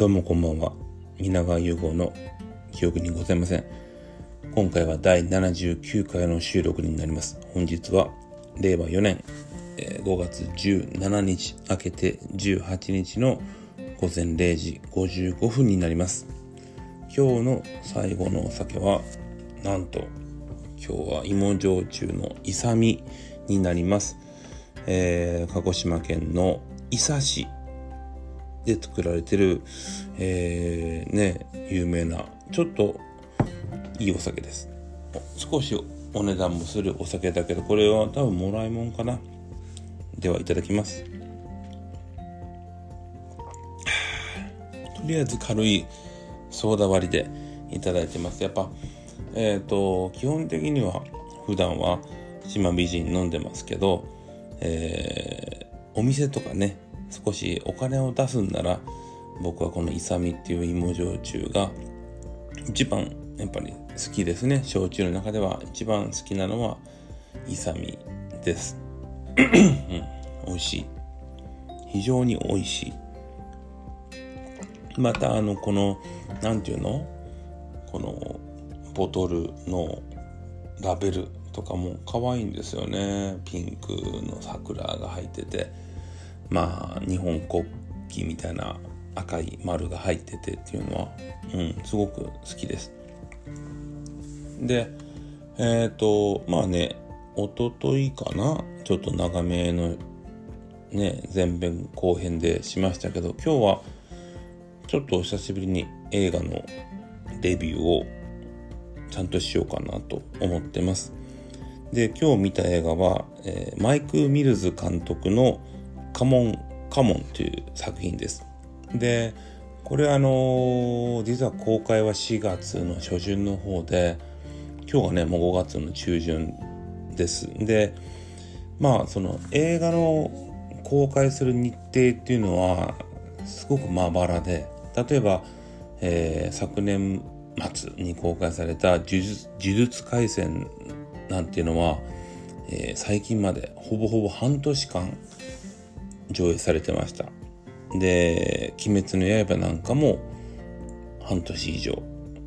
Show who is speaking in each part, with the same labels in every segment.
Speaker 1: どうもこんばんは。皆川融合の記憶にございません。今回は第79回の収録になります。本日は令和4年5月17日明けて18日の午前0時55分になります。今日の最後のお酒はなんと今日は芋焼酎のイサミになります、えー、鹿児島県の伊佐市で作られてる、えー、ね、有名な、ちょっといいお酒です。少しお値段もするお酒だけど、これは多分もらいもんかな。ではいただきます。とりあえず軽いソーダ割りでいただいてます。やっぱ、えっ、ー、と、基本的には普段は島美人飲んでますけど、えー、お店とかね、少しお金を出すんなら僕はこのイサミっていう芋焼酎が一番やっぱり好きですね。焼酎の中では一番好きなのはイサミです、うん、美味しい。非常に美味しい。またあのこの何て言うの？このボトルのラベルとかも可愛いんですよね。ピンクの桜が入ってて。まあ日本国旗みたいな赤い丸が入っててっていうのは、うん、すごく好きです。で、えっ、ー、と、まあね、おとといかな、ちょっと長めのね、前編後編でしましたけど、今日はちょっとお久しぶりに映画のレビューをちゃんとしようかなと思ってます。で、今日見た映画は、えー、マイク・ミルズ監督のカモン、カモンという作品です。で、これあの実は公開は4月の初旬の方で、今日がね、もう5月の中旬です。で、まあ、その映画の公開する日程っていうのは、すごくまばらで、例えば、えー、昨年末に公開された呪術呪術廻戦なんていうのは、えー、最近までほぼほぼ半年間上映されてました。で、鬼滅の刃なんかも半年以上。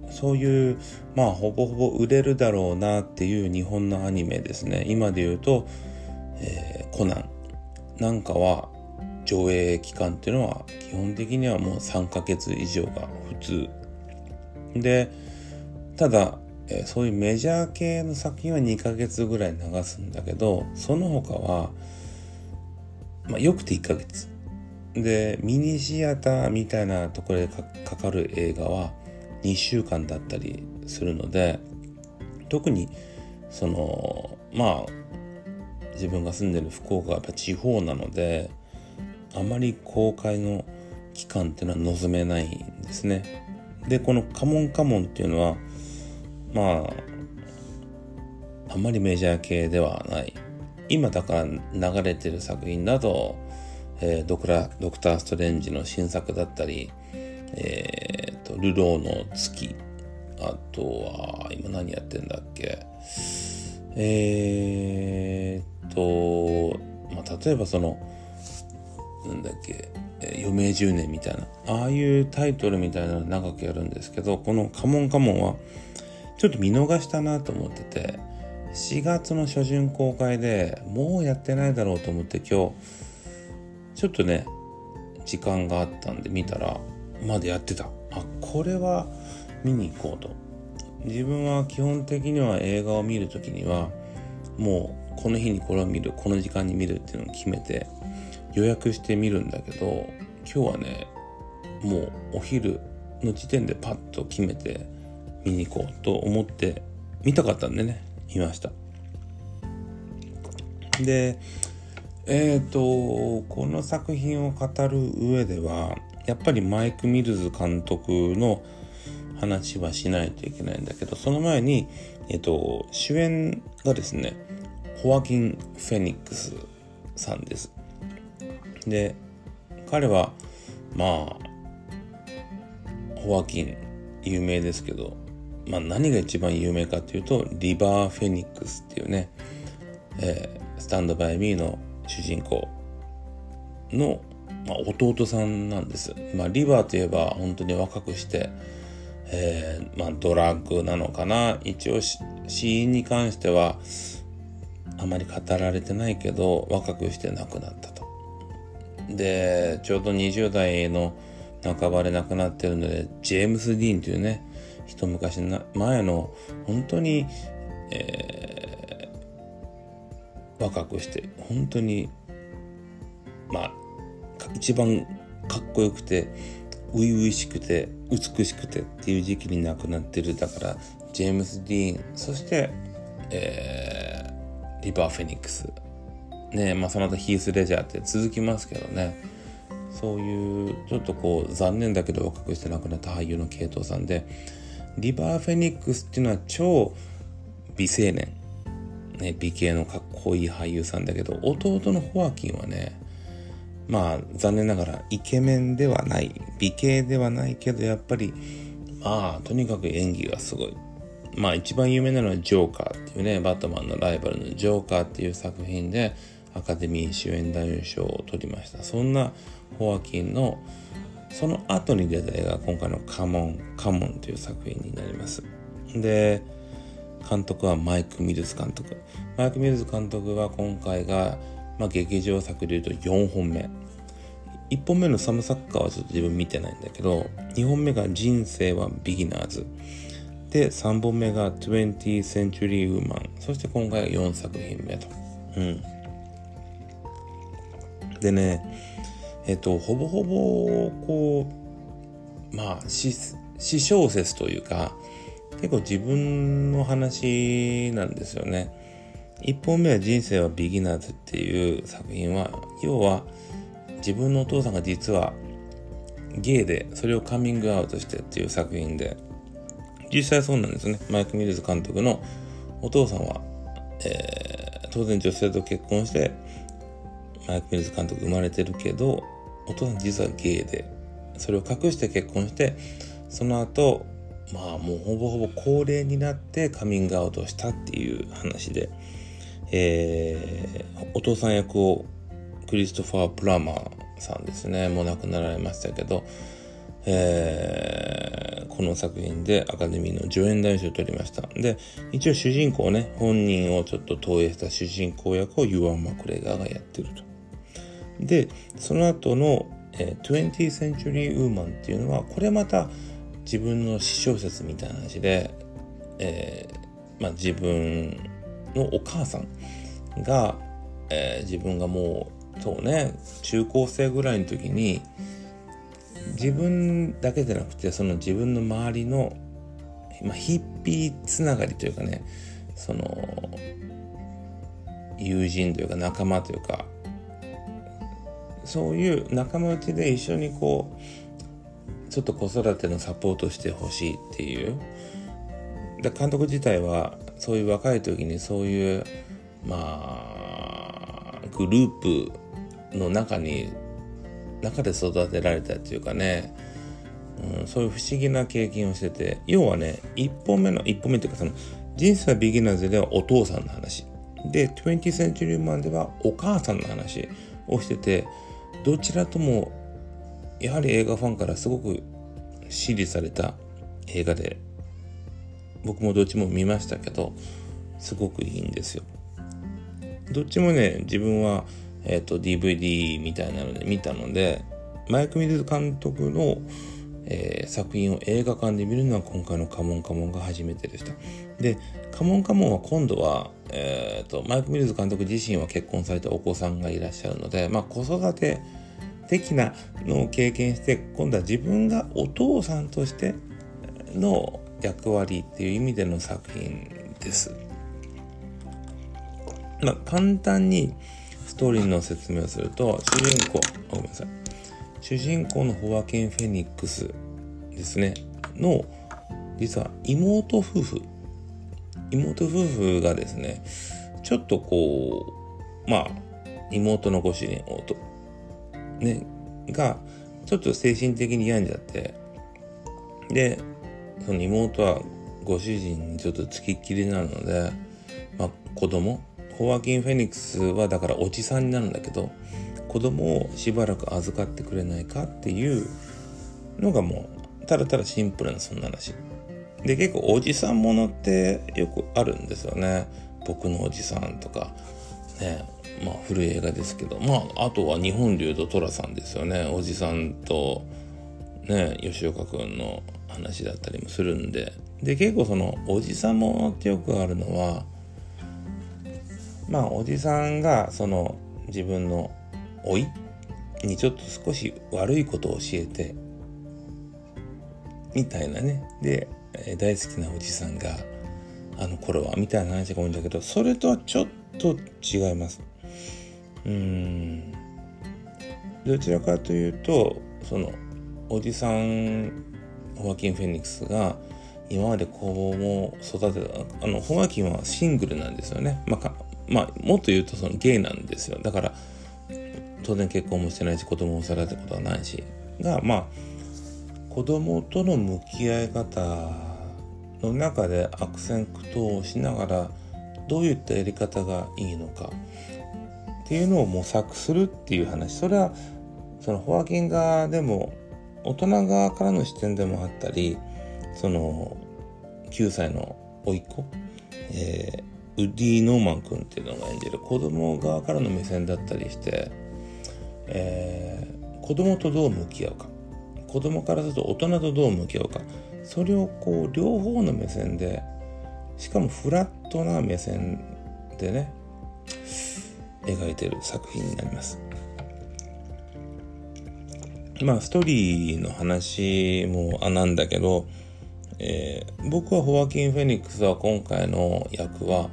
Speaker 1: そういう、まあ、ほぼほぼ売れるだろうなっていう日本のアニメですね。今で言うと、えー、コナンなんかは上映期間っていうのは基本的にはもう3ヶ月以上が普通。で、ただ、え、そういうメジャー系の作品は2ヶ月ぐらい流すんだけど、その他は、まあ、よくて1ヶ月。で、ミニシアターみたいなところでかかる映画は2週間だったりするので、特に、その、まあ、自分が住んでる福岡はやっぱ地方なので、あまり公開の期間っていうのは望めないんですね。で、このカモンカモンっていうのは、まあ、あんまりメジャー系ではない。今だから流れてる作品だと、えー、ドクラドクター・ストレンジの新作だったり、えーと、ルローの月あとは今何やってんだっけえーと、まあ、例えばそのなんだっけ余命10年みたいなああいうタイトルみたいなの長くやるんですけどこの「カモンカモン」はちょっと見逃したなと思ってて4月の初旬公開でもうやってないだろうと思って今日ちょっとね時間があったんで見たらまだやってた。あこれは見に行こうと。自分は基本的には映画を見る時にはもうこの日にこれを見るこの時間に見るっていうのを決めて予約して見るんだけど今日はねもうお昼の時点でパッと決めて見に行こうと思って見たかったんでね。いました。で、えっ、ー、と、この作品を語る上では、やっぱりマイク・ミルズ監督の話はしないといけないんだけど、その前に、えっ、ー、と、主演がですね、ホアキン・フェニックスさんです。で、彼は、まあ、ホアキン有名ですけど、まあ、何が一番有名かっていうと、リバー・フェニックスっていうね、えー、スタンドバイ・ミーの主人公のまあ、弟さんなんです。まあ、リバーといえば本当に若くして、えー、まあ、ドラッグなのかな。一応死因に関してはあまり語られてないけど若くして亡くなったと。で、ちょうど20代の半ばで亡くなってるので、ジェームス・ディーンというね、一昔前の本当に、えー、若くして本当にまあ一番かっこよくて初々しくて美しくてっていう時期に亡くなってるだからジェームス・ディーンそして、えー、リバー・フェニックス。ねまあその後ヒース・レジャーって続きますけどね。そういうちょっとこう残念だけど若くして亡くなった俳優の系統さんでリバー・フェニックスっていうのは超美青年、ね、美形のかっこいい俳優さんだけど弟のホアキンはねまあ残念ながらイケメンではない。美形ではないけどやっぱりまあとにかく演技がすごい。まあ一番有名なのはジョーカーっていうねバットマンのライバルのジョーカーっていう作品でアカデミー主演男優賞を取りました。そんなホアキンのその後に出た映画今回のカモン、カモンという作品になります。で、監督はマイク・ミルズ監督。マイク・ミルズ監督は今回が、まあ、劇場作で言うと4本目。1本目のサムサッカーはちょっと自分見てないんだけど、2本目が人生はビギナーズ。で、3本目が 20th Century Woman。そして今回が4作品目と。うん。でね、えっと、ほぼほぼ、こう、まあ、詩小説というか、結構自分の話なんですよね。一本目は人生はビギナーズっていう作品は、要は自分のお父さんが実はゲイで、それをカミングアウトしてっていう作品で、実際そうなんですね。マイク・ミルズ監督のお父さんは、えー、当然女性と結婚して、マイク・ミルズ監督生まれてるけど、お父さん実はゲイで、それを隠して結婚して、その後、まあもうほぼほぼ高齢になってカミングアウトしたっていう話で、えー、お父さん役をクリストファー・プラマーさんですね、もう亡くなられましたけど、えー、この作品でアカデミーの助演男優を取りました。で、一応主人公ね、本人をちょっと投影した主人公役をユアン・マクレガーがやってると。でその後の、えー、20th Century Woman っていうのはこれまた自分の私小説みたいな話で、えーまあ、自分のお母さんが、えー、自分がもうそうね中高生ぐらいの時に自分だけでなくてその自分の周りの、まあ、ヒッピーつながりというかねその友人というか仲間というかそういう仲間内で一緒にこうちょっと子育てのサポートしてほしいっていう。で監督自体はそういう若い時にそういうまあグループの中に中で育てられたっていうかね、うん、そういう不思議な経験をしてて。要はね一本目の一本目っていうかその人生はビギナーズではお父さんの話。で 20th Century Man ではお母さんの話をしてて。どちらともやはり映画ファンからすごく支持された映画で僕もどっちも見ましたけどすごくいいんですよ。どっちもね自分は、えーと、DVD みたいなので見たのでマイク・ミルズ監督の、えー、作品を映画館で見るのは今回の「カモンカモン」が初めてでした。で「カモンカモン」は今度は、えーとマイク・ミルズ監督自身は結婚されたお子さんがいらっしゃるので、まあ、子育て的なのを経験して今度は自分がお父さんとしての役割っていう意味での作品です。まあ、簡単にストーリーの説明をすると主人公ごめんなさい。主人公のホワキン・フェニックスですね。の実は妹夫婦。妹夫婦がですねちょっとこうまあ妹のご主人をとね、が、ちょっと精神的に病んじゃって、で、その妹はご主人にちょっと付きっきりになるので、まあ、子供ホワキン・フェニックスはだからおじさんになるんだけど、子供をしばらく預かってくれないかっていうのがもうただただシンプルなそんな話。で結構おじさんものってよくあるんですよね。僕のおじさんとか。ねまあ古い映画ですけど。まああとは日本でいうと寅さんですよね。おじさんとね吉岡君の話だったりもするんで。で結構そのおじさんものってよくあるのはまあおじさんがその自分の老いにちょっと少し悪いことを教えてみたいなね。で大好きなおじさんがあの頃はみたいな話が多いんだけどそれとはちょっと違います。うん。どちらかというとそのおじさんホアキン・フェニックスが今まで子供を育てたあのホアキンはシングルなんですよね、まあ、まあ、もっと言うとそのゲイなんですよ。だから当然結婚もしてないし子供を育てたことはないし。がまあ子供との向き合い方の中で悪戦苦闘をしながらどういったやり方がいいのか。っていうのを模索するっていう話。それはそのホアキン側でも大人側からの視点でもあったりその9歳の甥っ子、えー、ウディ・ノーマン君っていうのが演じる子供側からの目線だったりして、えー、子供とどう向き合うか。子供からすると大人とどう向き合うかそれをこう両方の目線でしかもフラットな目線でね描いてる作品になります。まあストーリーの話もあなんだけど、えー、僕はホワキン・フェニックスは今回の役は、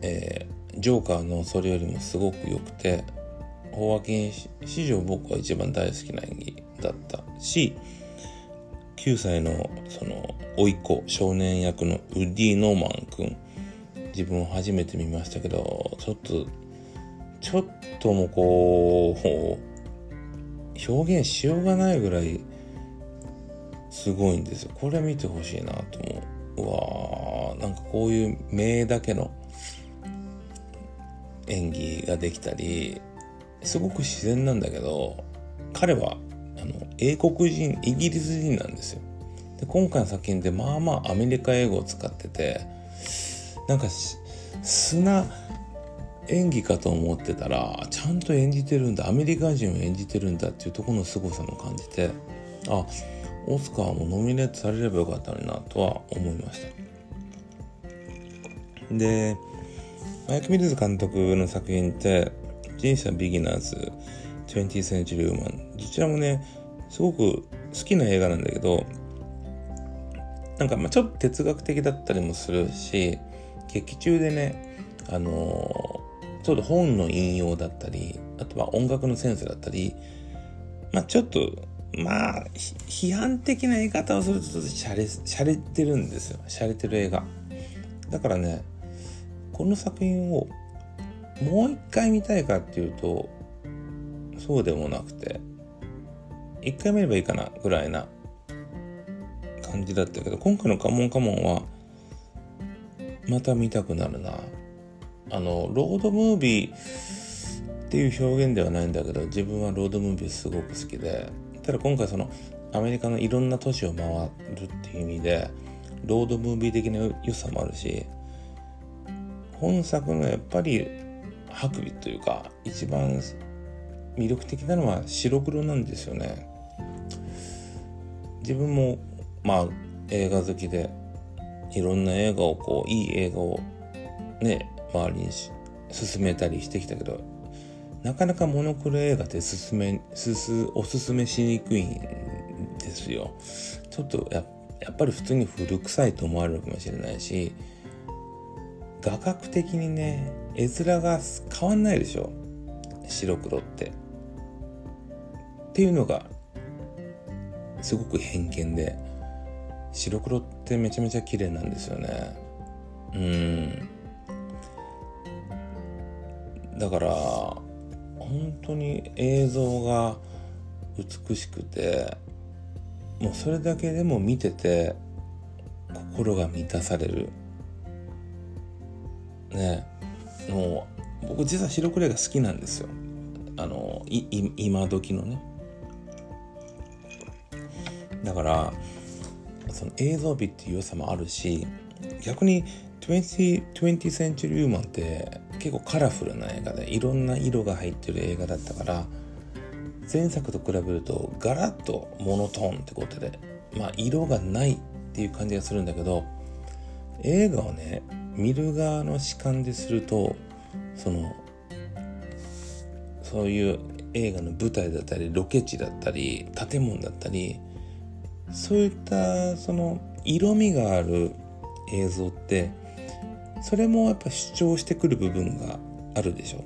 Speaker 1: えー、ジョーカーのそれよりもすごく良くてホワキン史上僕は一番大好きな演技だったし9歳のその甥っ子少年役のウディ・ノーマン君自分を初めて見ましたけどちょっとちょっともこう表現しようがないぐらいすごいんですよ。これ見てほしいなと思う。うわーなんかこういう名だけの演技ができたりすごく自然なんだけど彼はあの英国人イギリス人なんですよ。で今回の作品でまあまあアメリカ英語を使っててなんか砂演技かと思ってたらちゃんと演じてるんだアメリカ人を演じてるんだっていうところの凄さも感じてあオスカーもノミネートされればよかったのになとは思いました。でマイク・ミルズ監督の作品って「人生ビギナーズ」20th Century Woman どちらもねすごく好きな映画なんだけどなんかまあちょっと哲学的だったりもするし劇中でねあのー、ちょっと本の引用だったりあとは音楽のセンスだったりまあちょっとまあ批判的な言い方をするとちょっとしゃれしゃれてるんですよ。しゃれてる映画。だからねこの作品をもう一回見たいかっていうとそうでもなくて一回見ればいいかなぐらいな感じだったけど今回の「カモンカモン」はまた見たくなるな。あのロードムービーっていう表現ではないんだけど自分はロードムービーすごく好きでただ今回そのアメリカのいろんな都市を回るっていう意味でロードムービー的な良さもあるし本作のやっぱり白衣というか一番魅力的なのは白黒なんですよね。自分もまあ映画好きでいろんな映画をこういい映画をね周りに進めたりしてきたけどなかなかモノクロ映画って進めすすおすすめしにくいんですよ。ちょっとややっぱり普通に古臭いと思われるかもしれないし画角的にね絵面が変わんないでしょ。白黒って。っていうのがすごく偏見で白黒ってめちゃめちゃ綺麗なんですよね。うん。だから本当に映像が美しくてもうそれだけでも見てて心が満たされる。ね。もう僕実は白黒が好きなんですよ。あの今時のね。だからその映像美っていう良さもあるし逆に 20th, 20th Century Woman って結構カラフルな映画でいろんな色が入ってる映画だったから前作と比べるとガラッとモノトーンってことでまあ色がないっていう感じがするんだけど映画をね見る側の視感でするとそのそういう映画の舞台だったりロケ地だったり建物だったりそういったその色味がある映像ってそれもやっぱ主張してくる部分があるでしょ。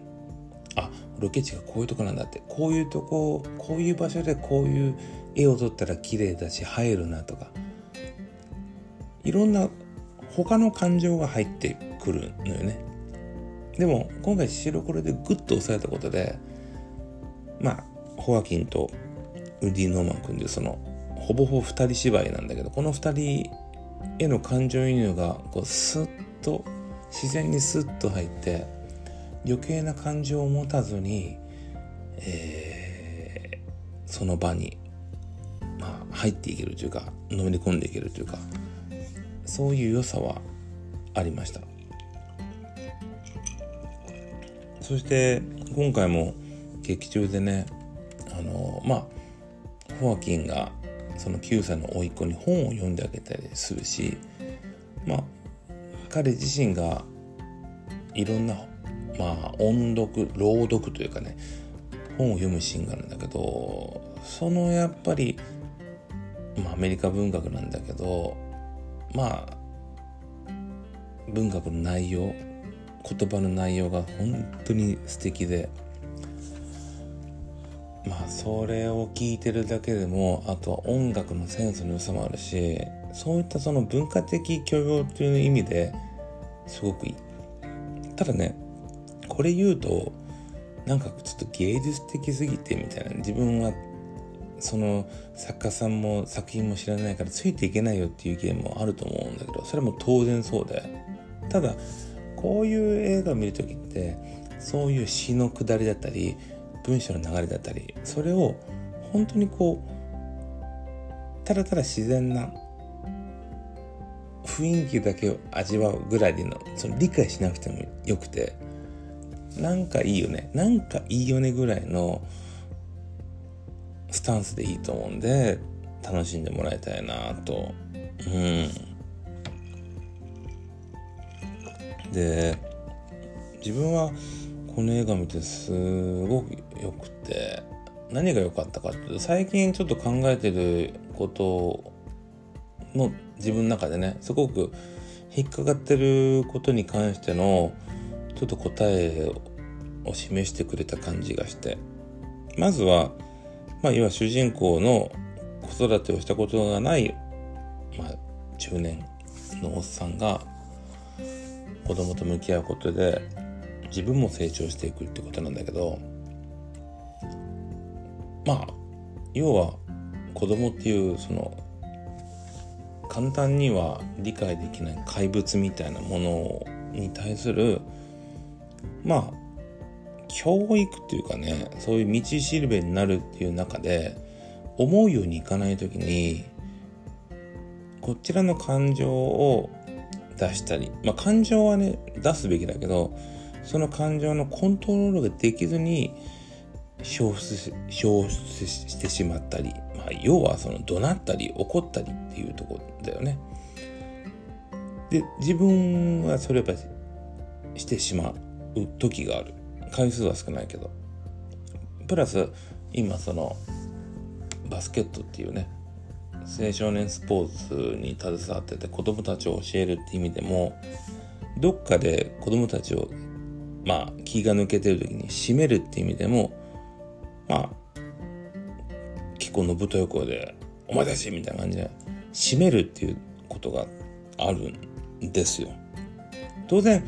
Speaker 1: あロケ地がこういうとこなんだって。こういうとここういう場所でこういう絵を撮ったら綺麗だし映えるなとか。いろんな他の感情が入ってくるのよね。でも今回白黒でグッと押さえたことでまあホアキンとウディ・ノーマン君でそのほぼほぼ2人芝居なんだけどこの2人への感情移入がこうスッと自然にスッと入って余計な感情を持たずに、えー、その場に、まあ、入っていけるというかのめり込んでいけるというかそういう良さはありました。そして今回も劇中でねあのまあホアキンがその9歳の甥っ子に本を読んであげたりするしまあ彼自身がいろんなまあ音読朗読というかね本を読むシーンがあるんだけどそのやっぱり、まあ、アメリカ文学なんだけどまあ文学の内容言葉の内容が本当に素敵でまあそれを聞いてるだけでもあとは音楽のセンスの良さもあるしそういったその文化的許容という意味ですごくいい。ただねこれ言うとなんかちょっと芸術的すぎてみたいな自分はその作家さんも作品も知らないからついていけないよっていう意見もあると思うんだけどそれも当然そうで。ただこういう映画を見る時ってそういう詩のくだりだったり文章の流れだったりそれを本当にこうただただ自然な雰囲気だけを味わうぐらいでのその理解しなくてもよくてなんかいいよねなんかいいよねぐらいのスタンスでいいと思うんで楽しんでもらいたいなと。うん。で自分はこの映画見てすごく良くて何が良かったかっていうと最近ちょっと考えてることの自分の中でねすごく引っかかってることに関してのちょっと答えを示してくれた感じがしてまずは、まあ、要は主人公の子育てをしたことがない、まあ、中年のおっさんが子供と向き合うことで自分も成長していくってことなんだけどまあ要は子供っていうその簡単には理解できない怪物みたいなものに対するまあ教育っていうかねそういう道しるべになるっていう中で思うようにいかない時にこちらの感情を出したりまあ感情はね出すべきだけどその感情のコントロールができずに消失消失してしまったり、まあ、要はその怒鳴ったり怒ったりっていうとこだよね。で自分はそれやっぱりしてしまう時がある回数は少ないけどプラス今そのバスケットっていうね青少年スポーツに携わってて子供たちを教えるって意味でもどっかで子供たちをまあ気が抜けてる時に締めるって意味でもまあ結構のぶとい声で「お前たち!」みたいな感じで締めるっていうことがあるんですよ。当然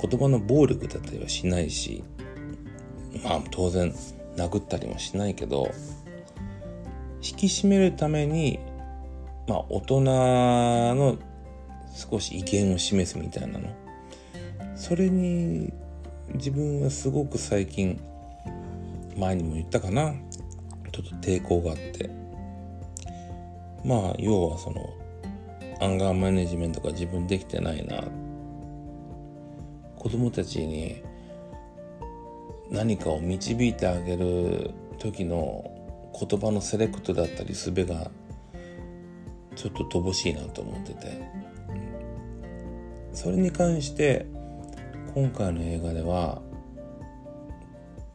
Speaker 1: 言葉の暴力だったりはしないしまあ当然殴ったりもしないけど引き締めるためにまあ大人の少し威厳を示すみたいなの。それに自分はすごく最近前にも言ったかな。ちょっと抵抗があって。まあ要はそのアンガーマネジメントが自分できてないなっ子供たちに何かを導いてあげる時の言葉のセレクトだったり術がちょっと乏しいなと思ってて。それに関して今回の映画では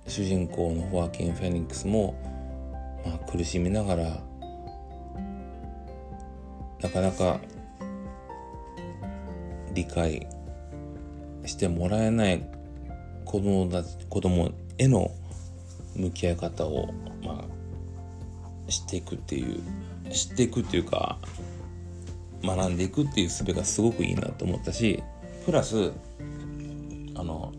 Speaker 1: 主人公のホアキン・フェニックスも、まあ、苦しみながらなかなか理解してもらえない子供だ子供への向き合い方を、まあ、知っていくっていう知っていくっていうか学んでいくっていう術がすごくいいなと思ったしプラスあの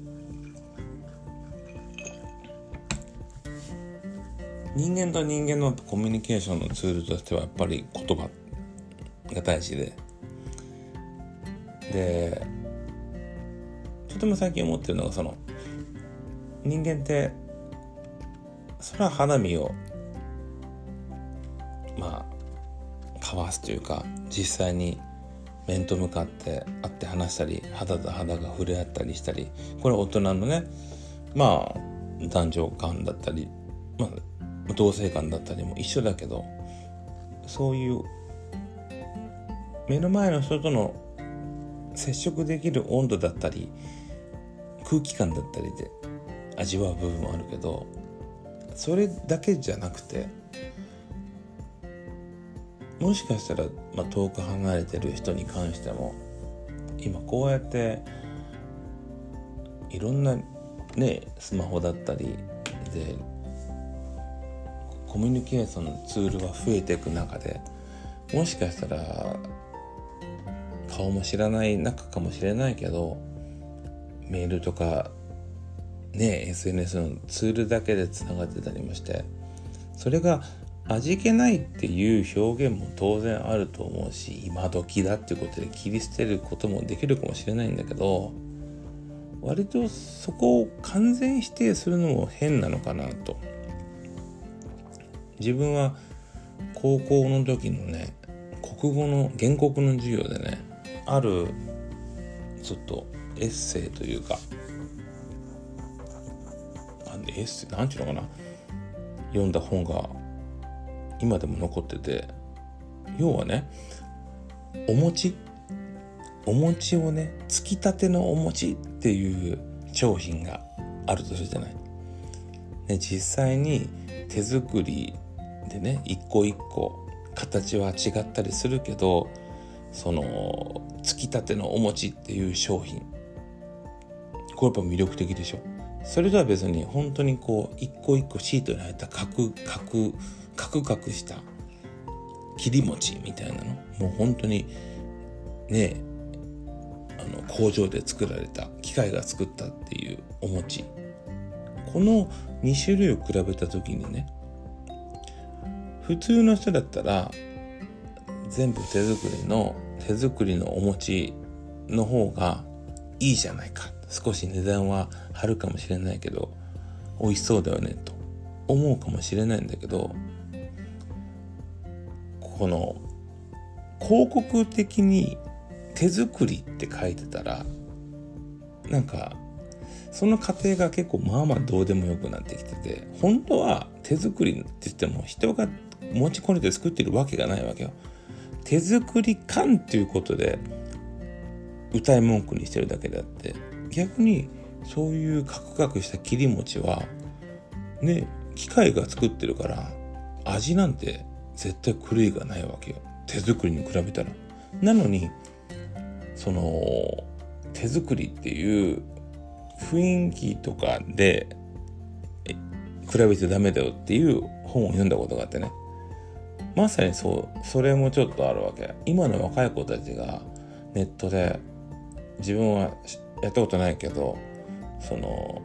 Speaker 1: 人間と人間のコミュニケーションのツールとしてはやっぱり言葉が大事ででとても最近思ってるのがその人間ってそれは花見をまあ交わすというか実際に面と向かって会って話したり肌と肌が触れ合ったりしたりこれは大人のねまあ男女間だったり、まあ、同性間だったりも一緒だけどそういう目の前の人との接触できる温度だったり空気感だったりで味わう部分もあるけどそれだけじゃなくてもしかしたら、まあ、遠く離れてる人に関しても今こうやっていろんなねスマホだったりでコミュニケーションのツールが増えていく中でもしかしたら顔も知らない仲かもしれないけどメールとかね SNS のツールだけでつながってたりもしてそれが味気ないっていう表現も当然あると思うし今時だっていうことで切り捨てることもできるかもしれないんだけど割とそこを完全否定するのも変なのかなと。自分は高校の時のね国語の原告の授業でねあるちょっとエッセイというかエッセイなんていうのかな読んだ本が今でも残ってて要はねお餅お餅をねつきたてのお餅っていう商品があるとするじゃない。ね、実際に手作りでね一個一個形は違ったりするけどそのつきたてのお餅っていう商品これやっぱ魅力的でしょ。それとは別に本当にこう一個一個シートに入ったカクカクカクカクした切り餅みたいなの？もう本当にねあの工場で作られた機械が作ったっていうお餅。この2種類を比べた時にね普通の人だったら全部手作りの手作りのお餅の方がいいじゃないか。少し値段は張るかもしれないけど美味しそうだよねと思うかもしれないんだけどこの広告的に手作りって書いてたらなんかその過程が結構まあまあどうでもよくなってきてて本当は手作りって言っても人が持ち込んで作ってるわけがないわけよ。手作り感っていうことで歌い文句にしてるだけであって逆にそういうカクカクした切り餅はね機械が作ってるから味なんて絶対狂いがないわけよ。手作りに比べたら。なのにその手作りっていう雰囲気とかで比べてダメだよっていう本を読んだことがあってね。まさにそうそれもちょっとあるわけ。今の若い子たちがネットで自分はやったことないけどその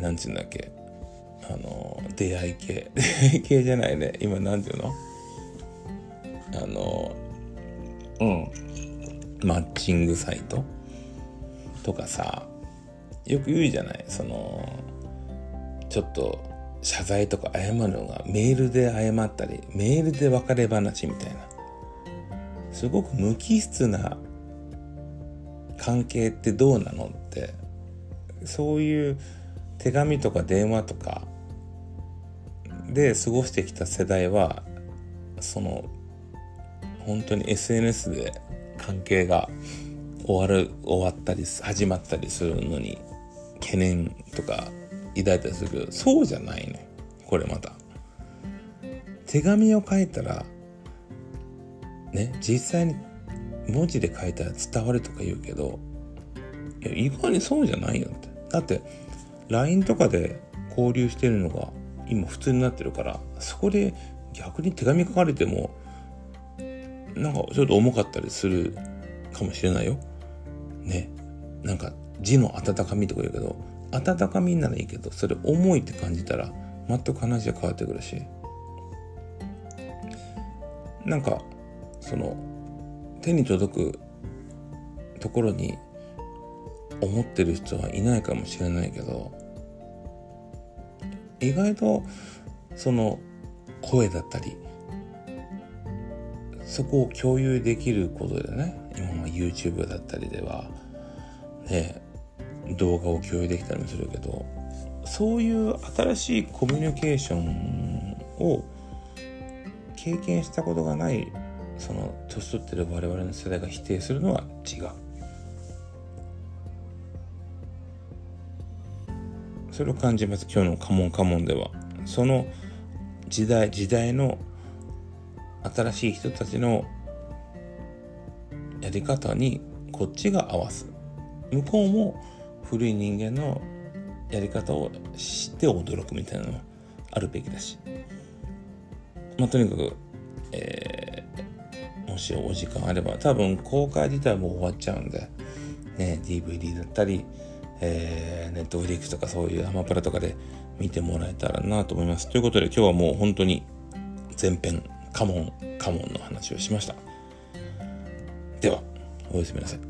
Speaker 1: なんて言うんだっけあの出会い系。出会い系じゃないね。今なんて言うの？あのうん。マッチングサイト？とかさよく言うじゃない？そのちょっと謝罪とか謝るのがメールで謝ったりメールで別れ話みたいな。すごく無機質な関係ってどうなのってそういう手紙とか電話とかで過ごしてきた世代はその本当に SNS で関係が終わる終わったり始まったりするのに懸念とか抱いたりするけどそうじゃないね。これまた。手紙を書いたらね実際に文字で書いたら伝わるとか言うけどいや意外にそうじゃないよってだって LINE とかで交流してるのが今普通になってるからそこで逆に手紙書かれてもなんかちょっと重かったりするかもしれないよ。ね。なんか字の温かみとか言うけど温かみならいいけどそれ重いって感じたら全く話が変わってくるしなんかその手に届くところに思ってる人はいないかもしれないけど意外とその声だったりそこを共有できることでね今も YouTube だったりではね動画を共有できたりもするけどそういう新しいコミュニケーションを経験したことがないその年取ってる我々の世代が否定するのは違う。それを感じます今日の「カモンカモン」では。その時代時代の新しい人たちのやり方にこっちが合わす。向こうも古い人間のやり方を知って驚くみたいなのもあるべきだし。まあとにかく、えー、しお時間あれば多分公開自体も終わっちゃうんでね DVD だったりえー、ネットフリックスとかそういうアマプラとかで見てもらえたらなと思います。ということで今日はもう本当に前編カモンカモンの話をしました。では、おやすみなさい。